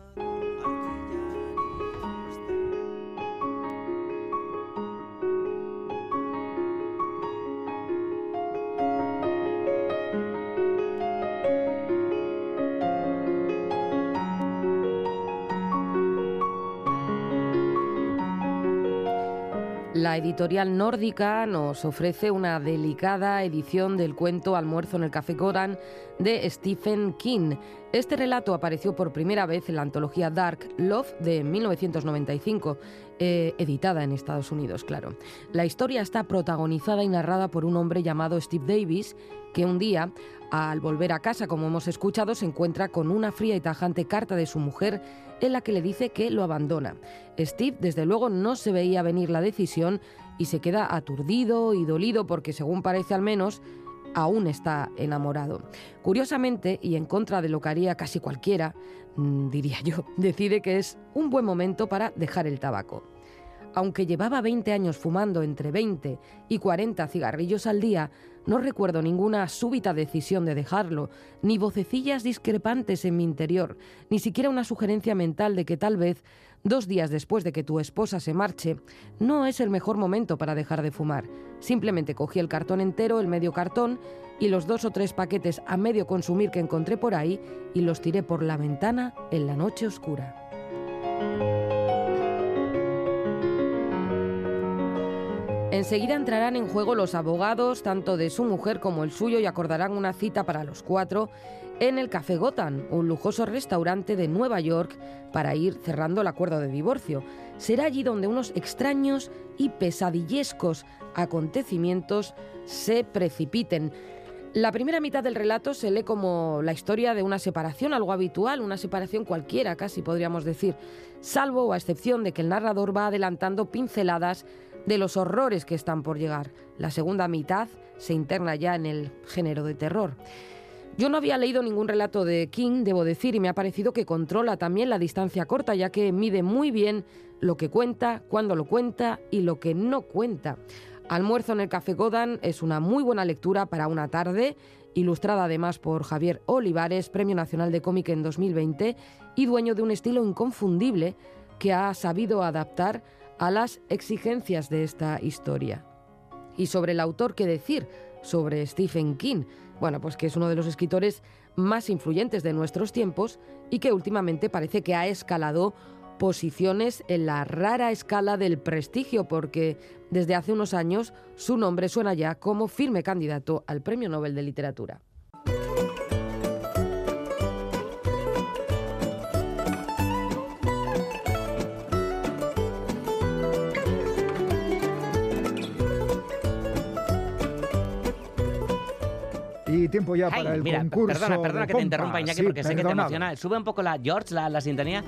Editorial nórdica nos ofrece una delicada edición del cuento Almuerzo en el Café Godan de Stephen King. Este relato apareció por primera vez en la antología Dark Love de 1995, eh, editada en Estados Unidos, claro. La historia está protagonizada y narrada por un hombre llamado Steve Davis, que un día, al volver a casa, como hemos escuchado, se encuentra con una fría y tajante carta de su mujer en la que le dice que lo abandona. Steve, desde luego, no se veía venir la decisión y se queda aturdido y dolido porque, según parece al menos, aún está enamorado. Curiosamente, y en contra de lo que haría casi cualquiera, mm, diría yo, decide que es un buen momento para dejar el tabaco. Aunque llevaba 20 años fumando entre 20 y 40 cigarrillos al día, no recuerdo ninguna súbita decisión de dejarlo, ni vocecillas discrepantes en mi interior, ni siquiera una sugerencia mental de que tal vez, dos días después de que tu esposa se marche, no es el mejor momento para dejar de fumar. Simplemente cogí el cartón entero, el medio cartón, y los dos o tres paquetes a medio consumir que encontré por ahí, y los tiré por la ventana en la noche oscura. Enseguida entrarán en juego los abogados, tanto de su mujer como el suyo, y acordarán una cita para los cuatro en el Café Gotham, un lujoso restaurante de Nueva York, para ir cerrando el acuerdo de divorcio. Será allí donde unos extraños y pesadillescos acontecimientos se precipiten. La primera mitad del relato se lee como la historia de una separación, algo habitual, una separación cualquiera, casi podríamos decir, salvo o a excepción de que el narrador va adelantando pinceladas de los horrores que están por llegar. La segunda mitad se interna ya en el género de terror. Yo no había leído ningún relato de King, debo decir, y me ha parecido que controla también la distancia corta, ya que mide muy bien lo que cuenta, cuándo lo cuenta y lo que no cuenta. Almuerzo en el Café Godan es una muy buena lectura para una tarde, ilustrada además por Javier Olivares, Premio Nacional de Cómic en 2020 y dueño de un estilo inconfundible que ha sabido adaptar a las exigencias de esta historia. Y sobre el autor, ¿qué decir? Sobre Stephen King. Bueno, pues que es uno de los escritores más influyentes de nuestros tiempos y que últimamente parece que ha escalado posiciones en la rara escala del prestigio, porque desde hace unos años su nombre suena ya como firme candidato al Premio Nobel de Literatura. Tiempo ya Ay, para el mira, concurso. perdona, perdona de que te interrumpa. Iñaki, Sí, porque sé que te perdonado. emociona. Sube un poco la George, la, la sintonía.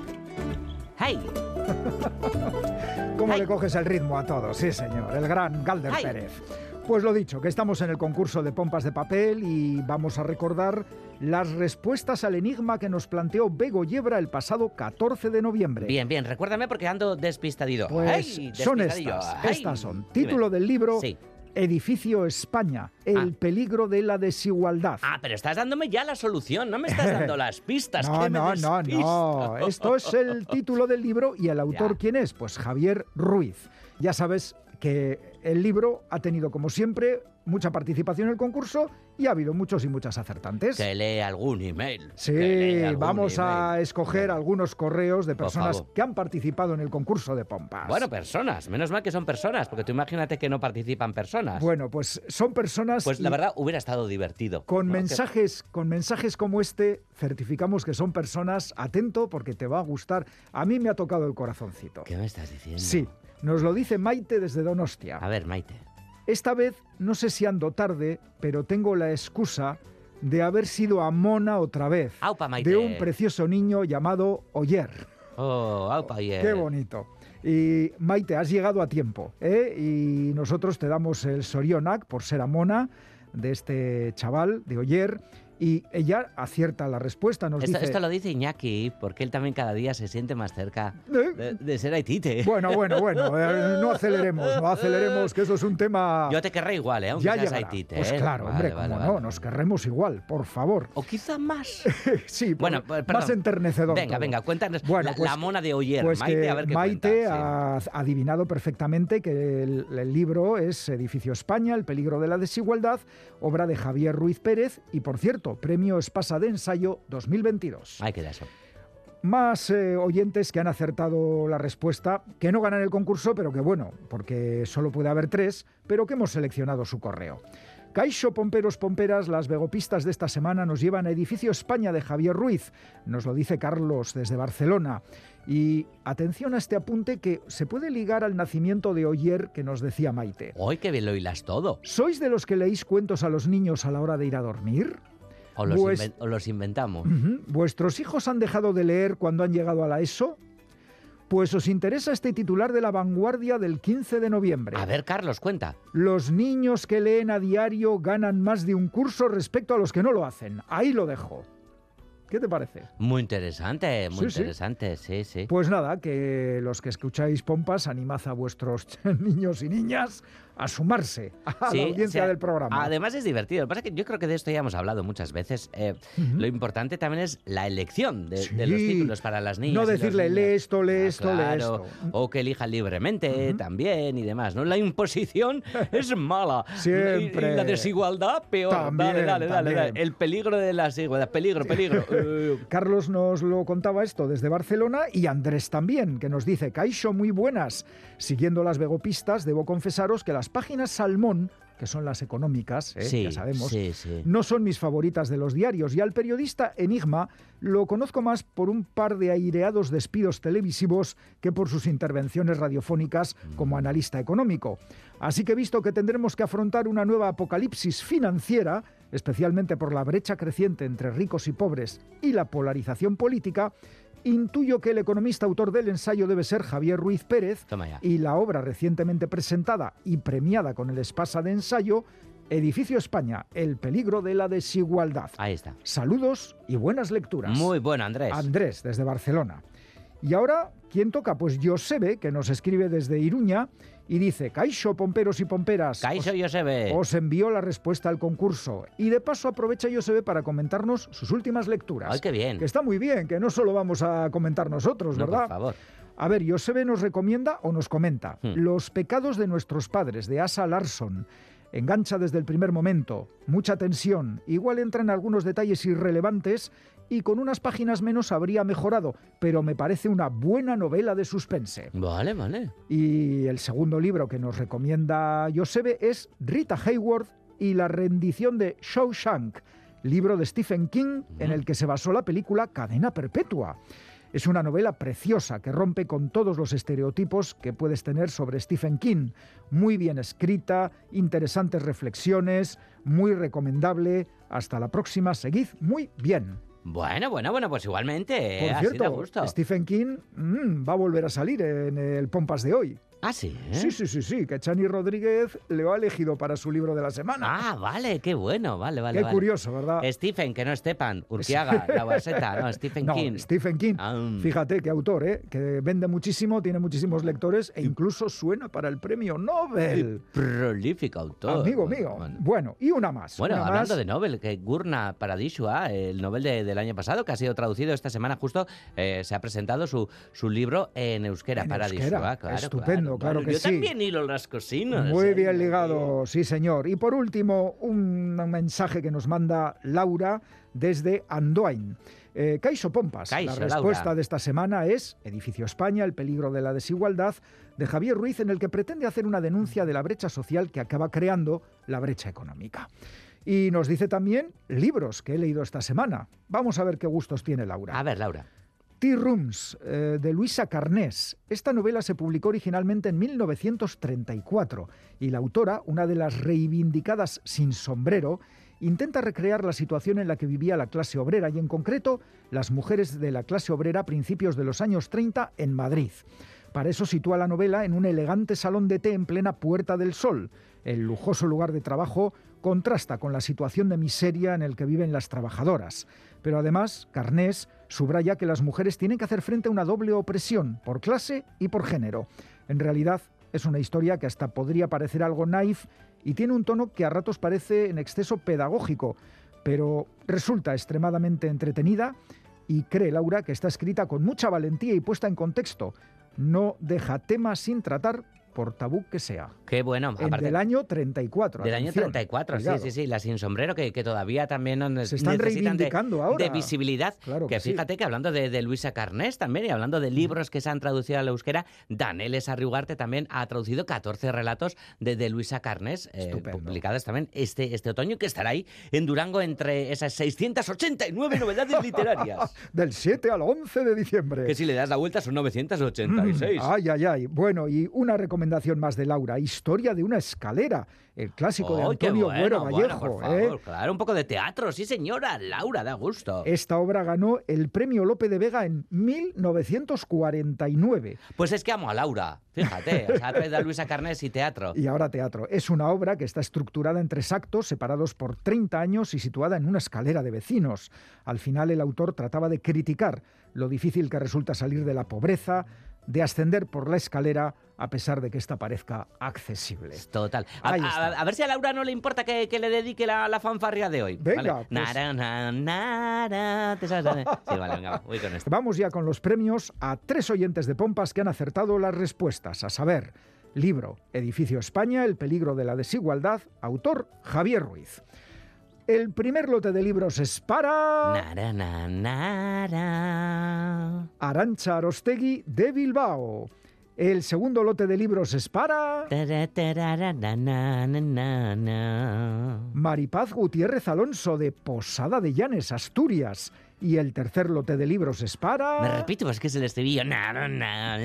¡Hey! ¿Cómo Ay. le coges el ritmo a todo? Sí, señor, el gran Galder Ay. Pérez. Pues lo dicho, que estamos en el concurso de pompas de papel y vamos a recordar las respuestas al enigma que nos planteó Bego Yebra el pasado 14 de noviembre. Bien, bien, recuérdame porque ando despistadillo. Pues ¡Ay! son estas. Estas son. Dime. Título del libro Sí. Edificio España, el Ah. peligro de la desigualdad. Ah, pero estás dándome ya la solución, no me estás dando las pistas. No, que me no, no, no. Esto es el título del libro y el autor, Ya. ¿quién es? Pues Javier Ruiz. Ya sabes que el libro ha tenido, como siempre, mucha participación en el concurso y ha habido muchos y muchas acertantes. Que lee algún email. Sí, algún vamos a escoger algunos correos de personas que han participado en el concurso de pompas. Bueno, personas. Menos mal que son personas, porque tú imagínate que no participan personas. Bueno, pues son personas pues la verdad hubiera estado divertido. con mensajes, con mensajes como este certificamos que son personas atento porque te va a gustar. A mí me ha tocado el corazoncito. ¿Qué me estás diciendo? Sí, nos lo dice Maite desde Donostia. A ver, Maite. Esta vez no sé si ando tarde, pero tengo la excusa de haber sido a Mona otra vez. Aupa, Maite. De un precioso niño llamado Oyer. Oh, aupa, yeah. Qué bonito. Y Maite, has llegado a tiempo. ¿eh? Y nosotros te damos el Sorionac por ser a Mona de este chaval, de Oyer. Y ella acierta la respuesta, nos Esto, dice... esto lo dice Iñaki, porque él también cada día se siente más cerca ¿Eh? de, de ser Haitite. Bueno, bueno, bueno, eh, no aceleremos, no aceleremos, que eso es un tema... Yo te querré igual, ¿eh? aunque ya seas. Haitite. Pues ¿eh? claro, Vale, hombre, vale, como vale. no, nos querremos igual, por favor. O quizá más. sí, Bueno, más enternecedor. Venga, todo. venga, cuéntanos Bueno, la, pues- la mona de Oyer, Pues Maite, que a ver qué Maite cuenta, sí. ha adivinado perfectamente que el, el libro es Edificio España, el peligro de la desigualdad, obra de Javier Ruiz Pérez y, por cierto, premio Espasa de Ensayo 2022. Ahí queda eso. Más eh, oyentes que han acertado la respuesta, que no ganan el concurso, pero que bueno, porque solo puede haber tres, pero que hemos seleccionado su correo. Caixo Pomperos Pomperas, las vegopistas de esta semana nos llevan a Edificio España de Javier Ruiz, nos lo dice Carlos desde Barcelona. Y atención a este apunte que se puede ligar al nacimiento de Oyer que nos decía Maite. Hoy qué bien lo hilas todo. ¿Sois de los que leéis cuentos a los niños a la hora de ir a dormir? O los, inven- o los inventamos. ¿Vuestros hijos han dejado de leer cuando han llegado a la ESO? Pues os interesa este titular de la vanguardia del 15 de noviembre. A ver, Carlos, cuenta. Los niños que leen a diario ganan más de un curso respecto a los que no lo hacen. Ahí lo dejo. ¿Qué te parece? Muy interesante, muy Sí, interesante, sí, sí. Pues nada, que los que escucháis pompas, animad a vuestros niños y niñas a sumarse a Sí, la audiencia o sea, del programa. Además es divertido. Lo que pasa es que yo creo que de esto ya hemos hablado muchas veces. Eh. Lo importante también es la elección de, los títulos para las niñas. No decirle, lee esto, lee Ah, esto, lee claro. esto. O que elijan libremente también y demás. ¿no? La imposición es mala. Siempre. Y, y la desigualdad peor. También, dale, dale, dale, dale. El peligro de la desigualdad. Peligro, peligro. Carlos nos lo contaba esto desde Barcelona y Andrés también, que nos dice, Caixo, muy buenas. Siguiendo las vegopistas, debo confesaros que las páginas Salmón, que son las económicas, ¿eh? sí, ya sabemos, sí, sí. no son mis favoritas de los diarios y al periodista Enigma lo conozco más por un par de aireados despidos televisivos que por sus intervenciones radiofónicas como analista económico. Así que visto que tendremos que afrontar una nueva apocalipsis financiera, especialmente por la brecha creciente entre ricos y pobres y la polarización política, intuyo que el economista autor del ensayo debe ser Javier Ruiz Pérez y la obra recientemente presentada y premiada con el Espasa de ensayo, Edificio España, el peligro de la desigualdad. Ahí está. Saludos y buenas lecturas. Muy bueno, Andrés. Andrés, desde Barcelona. Y ahora, ¿quién toca? Pues Josebe, que nos escribe desde Iruña y dice, Caixo, pomperos y pomperas. Caixo os- Josebe. os envió la respuesta al concurso. Y de paso aprovecha Josebe para comentarnos sus últimas lecturas. Ay, qué bien. Que está muy bien, que no solo vamos a comentar nosotros, No, ¿verdad? por favor. A ver, Josebe nos recomienda o nos comenta Hmm. Los pecados de nuestros padres, de Asa Larson. Engancha desde el primer momento, mucha tensión, igual entran algunos detalles irrelevantes y con unas páginas menos habría mejorado, pero me parece una buena novela de suspense. Vale, vale. Y el segundo libro que nos recomienda Josebe es Rita Hayworth y la rendición de Shawshank, libro de Stephen King en el que se basó la película Cadena Perpetua. Es una novela preciosa que rompe con todos los estereotipos que puedes tener sobre Stephen King. Muy bien escrita, interesantes reflexiones, muy recomendable. Hasta la próxima, seguid muy bien. Bueno, bueno, bueno, pues igualmente. Por eh, cierto, gusto. Stephen King mm, va a volver a salir en el Pompas de hoy. Ah, sí. ¿eh? Sí, sí, sí, sí, que Chani Rodríguez le ha elegido para su libro de la semana. Ah, vale, qué bueno, vale, vale. Qué vale. curioso, ¿verdad? Stephen, que no Stepan, Urquiaga, la Guaseta, no, Stephen No, King. Stephen King. Fíjate qué autor, ¿eh? Que vende muchísimo, tiene muchísimos lectores e incluso suena para el premio Nobel. Prolífico autor. Amigo Bueno, mío. Bueno, Bueno, y una más. Bueno, una hablando más. de Nobel, que Gurna Paradisua, el Nobel de- del año pasado, que ha sido traducido esta semana justo, eh, se ha presentado su, su libro en euskera, En Paradisua. euskera. Claro, Estupendo, claro que Yo sí. también hilo las cocinas. Muy eh, bien ligado, sí señor. Y por último, un mensaje que nos manda Laura desde Andoain. Eh, Caixo Pompas, la respuesta Laura. de esta semana es Edificio España, el peligro de la desigualdad, de Javier Ruiz, en el que pretende hacer una denuncia de la brecha social que acaba creando la brecha económica. Y nos dice también libros que he leído esta semana. Vamos a ver qué gustos tiene Laura. A ver, Laura. Tea Rooms, eh, de Luisa Carnés. Esta novela se publicó originalmente en 1934 y la autora, una de las reivindicadas sin sombrero, intenta recrear la situación en la que vivía la clase obrera y en concreto las mujeres de la clase obrera a principios de los años 30 en Madrid. Para eso sitúa la novela en un elegante salón de té en plena Puerta del Sol. El lujoso lugar de trabajo contrasta con la situación de miseria en el que viven las trabajadoras. Pero además, Carnés subraya que las mujeres tienen que hacer frente a una doble opresión, por clase y por género. En realidad, es una historia que hasta podría parecer algo naif y tiene un tono que a ratos parece en exceso pedagógico, pero resulta extremadamente entretenida y cree Laura que está escrita con mucha valentía y puesta en contexto. No deja temas sin tratar por tabú que sea. Qué bueno. En del año 34. Del año 34, sí, sí, sí. La sin sombrero, que, que todavía también nos Se están necesitan de, reivindicando ahora. de visibilidad. Claro que que sí. fíjate que hablando de, de Luisa Carnés también, y hablando de libros que se han traducido a la euskera, Daneles Arriugarte también ha traducido 14 relatos de, de Luisa Carnés, eh, publicados también este, este otoño, que estará ahí en Durango entre esas 689 novedades literarias. Del 7 al 11 de diciembre. que si le das la vuelta son 986. Mm, ay, ay, ay. Bueno, y una recomendación más de Laura. Historia de una escalera. El clásico de ¡Ay, qué Antonio bueno, Güero bueno, Vallejo. por ¿eh? favor, Claro, un poco de teatro, sí señora, Laura, da gusto. Esta obra ganó el premio Lope de Vega en 1949. Pues es que amo a Laura, fíjate, o sea, a Luisa Carnés y teatro. Y ahora teatro. Es una obra que está estructurada en tres actos separados por 30 años y situada en una escalera de vecinos. Al final el autor trataba de criticar lo difícil que resulta salir de la pobreza, de ascender por la escalera a pesar de que esta parezca accesible. Total. A, ver si a Laura no le importa que, que le dedique la, la fanfarria de hoy. Venga, pues. Vamos ya con los premios a tres oyentes de Pompas que han acertado las respuestas, a saber, libro Edificio España, El peligro de la desigualdad, autor Javier Ruiz. El primer lote de libros es para Nara, na, nara. Arancha Arostegui de Bilbao. El segundo lote de libros es para Tara, tarara, na, na, na, na, na. Maripaz Gutiérrez Alonso de Posada de Llanes, Asturias. Y el tercer lote de libros es para Me repito, pues que es el estribillo. Na, na, na.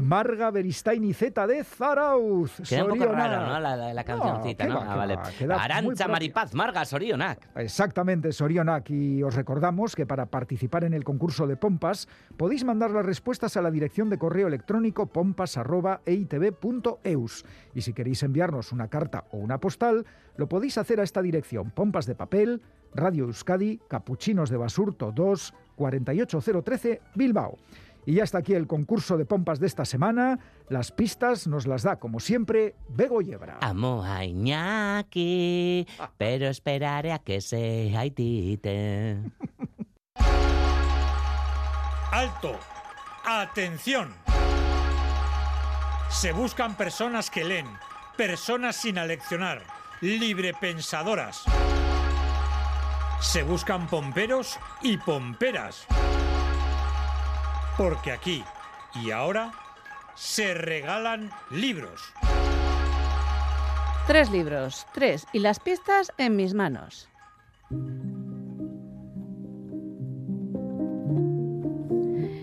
Marga Beristain y Z de Zarauz. Queda un poco raro, ¿no? La, la- la cancioncita, ¿no? va, Ah, vale. va, Arancha. Maripaz, Marga, Sorionak. Exactamente, Sorionak. Y os recordamos que para participar en el concurso de Pompas podéis mandar las respuestas a la dirección de correo electrónico pompas.eitv.eus. Y si queréis enviarnos una carta o una postal, lo podéis hacer a esta dirección: Pompas de Papel, Radio Euskadi, Capuchinos de Basurto 2, 48013, Bilbao. Y ya está aquí el concurso de pompas de esta semana. Las pistas nos las da, como siempre, Bego Yebra. Amo a Iñaki, pero esperaré a que sea Haitite. Alto. Atención. Se buscan personas que leen, personas sin aleccionar, librepensadoras. Se buscan pomperos y pomperas. Porque aquí y ahora se regalan libros. Tres libros, tres, y las pistas en mis manos.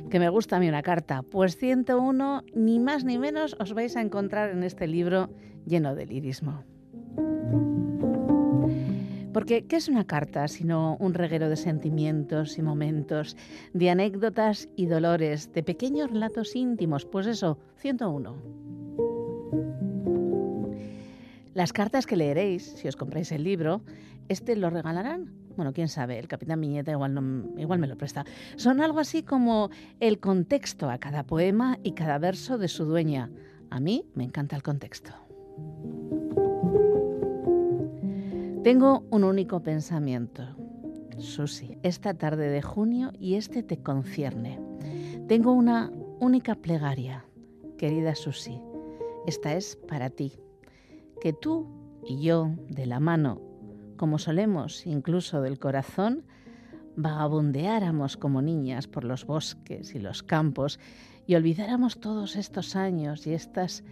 Que me gusta a mí una carta. Pues 101, ni más ni menos, os vais a encontrar en este libro lleno de lirismo. Porque, ¿qué es una carta sino un reguero de sentimientos y momentos, de anécdotas y dolores, de pequeños relatos íntimos? Pues eso, 101. Las cartas que leeréis, si os compráis el libro, ¿este lo regalarán? Bueno, quién sabe, el capitán Viñeta igual, no, igual me lo presta. Son algo así como el contexto a cada poema y cada verso de su dueña. A mí me encanta el contexto. Tengo un único pensamiento. Susi, esta tarde de junio y este te concierne. Tengo una única plegaria. Querida Susi, esta es para ti. Que tú y yo, de la mano, como solemos incluso del corazón, vagabundeáramos como niñas por los bosques y los campos y olvidáramos todos estos años y estas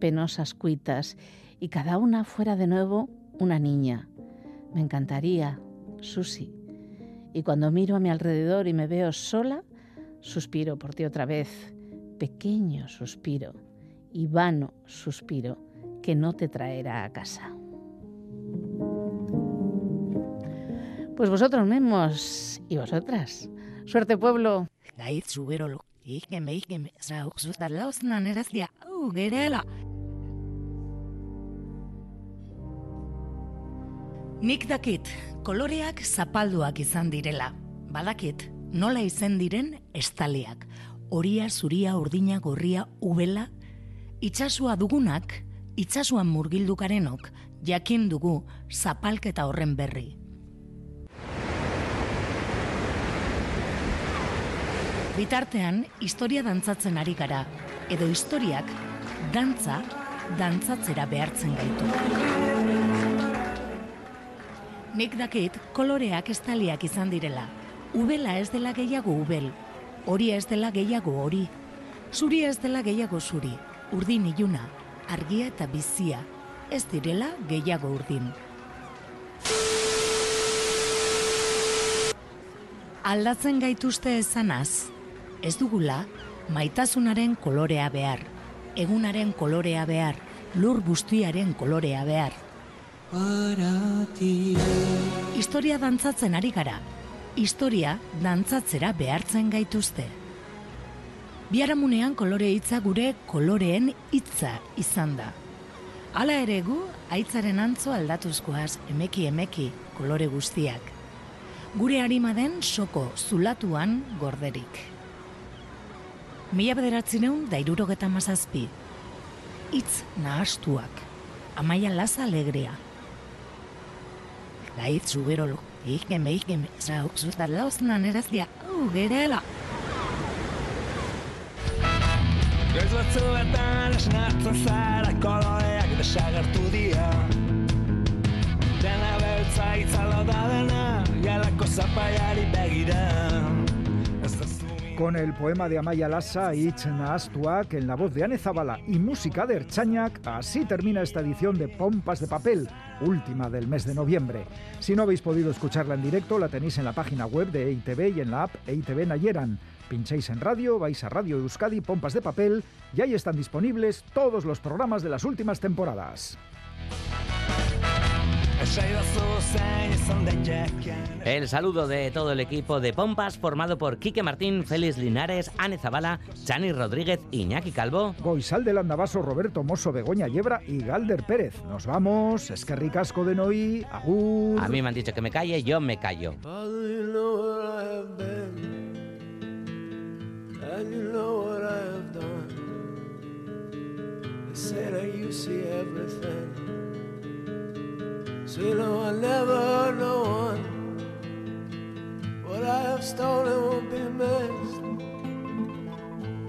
penosas cuitas y cada una fuera de nuevo una niña. Me encantaría, Susi. Y cuando miro a mi alrededor y me veo sola, suspiro por ti otra vez, pequeño suspiro y vano suspiro que no te traerá a casa. Pues vosotros mismos y vosotras. Suerte pueblo. Nik dakit, koloreak zapalduak izan direla. Badakit, nola izen diren estaliak. Horia, zuria, urdina, gorria, ubela. Itxasua dugunak, itxasuan murgildukarenok, jakin dugu zapalketa horren berri. Bitartean, historia dantzatzen ari gara, edo historiak dantza dantzatzera behartzen gaitu. Nik dakit koloreak estaliak izan direla. Ubela ez dela gehiago ubel, hori ez dela gehiago hori, zuri ez dela gehiago zuri, urdin iluna, argia eta bizia, ez direla gehiago urdin. Aldatzen gaituzte esanaz, ez dugula maitasunaren kolorea behar, egunaren kolorea behar, lur bustiaren kolorea behar. Historia dantzatzen ari gara, historia dantzatzera behartzen gaituzte. Biaramunean kolore hitza gure koloreen hitza izan da. Hala ere gu, aitzaren antzo aldatuzkoaz emeki emeki kolore guztiak. Gure harima den soko zulatuan gorderik. Mila bederatzineun da irurogeta mazazpi. Itz nahastuak. Amaia laza alegria. Gaitz zuberolo. Ikeme, ikeme, zauk zuta lausnan erazia, au, gerela. Goiz batzuetan esnatzen zara koloreak desagertu dira Dena beltza itzalo da dena, jalako zapaiari begira Ez da zumi Con el poema de Amaya Lassa, Itz Nahastuak, en la voz de Ane Zabala y música de Erchañac, así termina esta edición de Pompas de Papel, última del mes de noviembre. Si no habéis podido escucharla en directo, la tenéis en la página web de EITV y en la app EITV Nayeran. Pincháis en radio, vais a Radio Euskadi Pompas de Papel y ahí están disponibles todos los programas de las últimas temporadas. El saludo de todo el equipo de Pompas formado por Quique Martín, Félix Linares, Ane Zabala, Chani Rodríguez, Iñaki Calvo. Goizal del Andabaso, Roberto Mosso, Begoña Yebra y Galder Pérez. Nos vamos, es que ricasco de Noí, agur. A mí me han dicho que me calle, yo me callo. I you know I never no one. What I have stolen won't be missed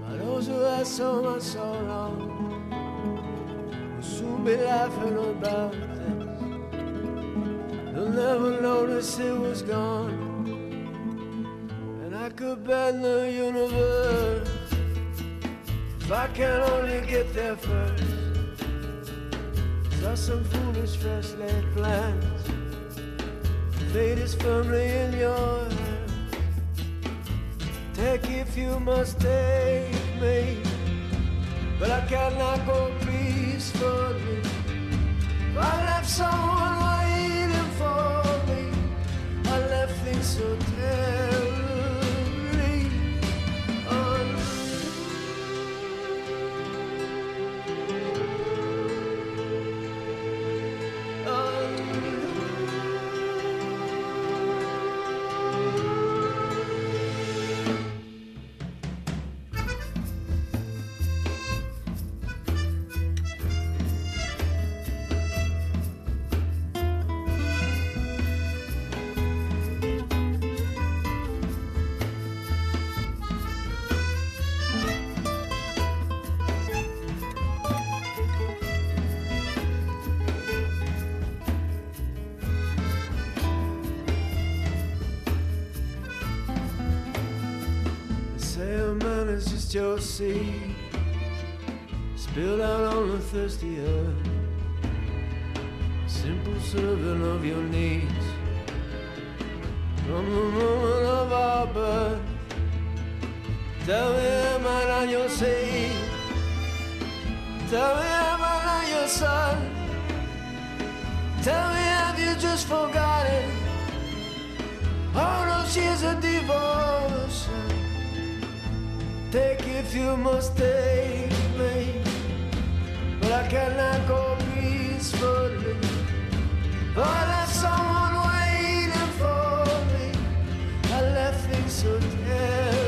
by those who have so much so long. Will soon be laughing about this. They'll never notice it was gone. And I could bend the universe if I can only get there first. Got some foolish laid plans. Fate is firmly in your hands. Take if you must take me, but I cannot go peacefully. I left someone waiting for me. I left things so terribly just your seed spilled out on a thirsty earth. Simple servant of your needs from the moment of our birth. Tell me, am I not your seed? Tell me, am I not your son? Tell me, have you just forgotten all those years of devotion? If you must take me, but I cannot go peacefully. But there's someone waiting for me. I left things so terribly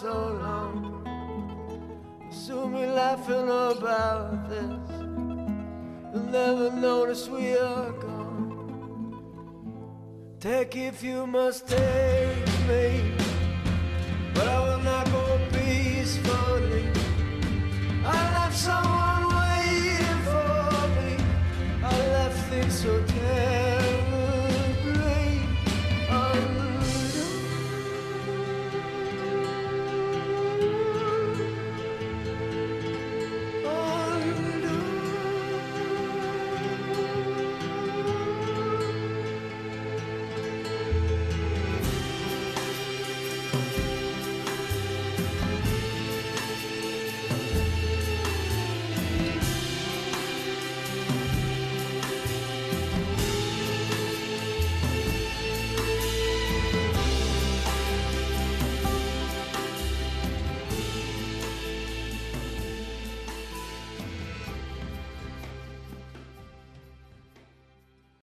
so long. Soon be laughing about this. They'll never notice we are gone. Take if you must take me, but I will not go peacefully. I left someone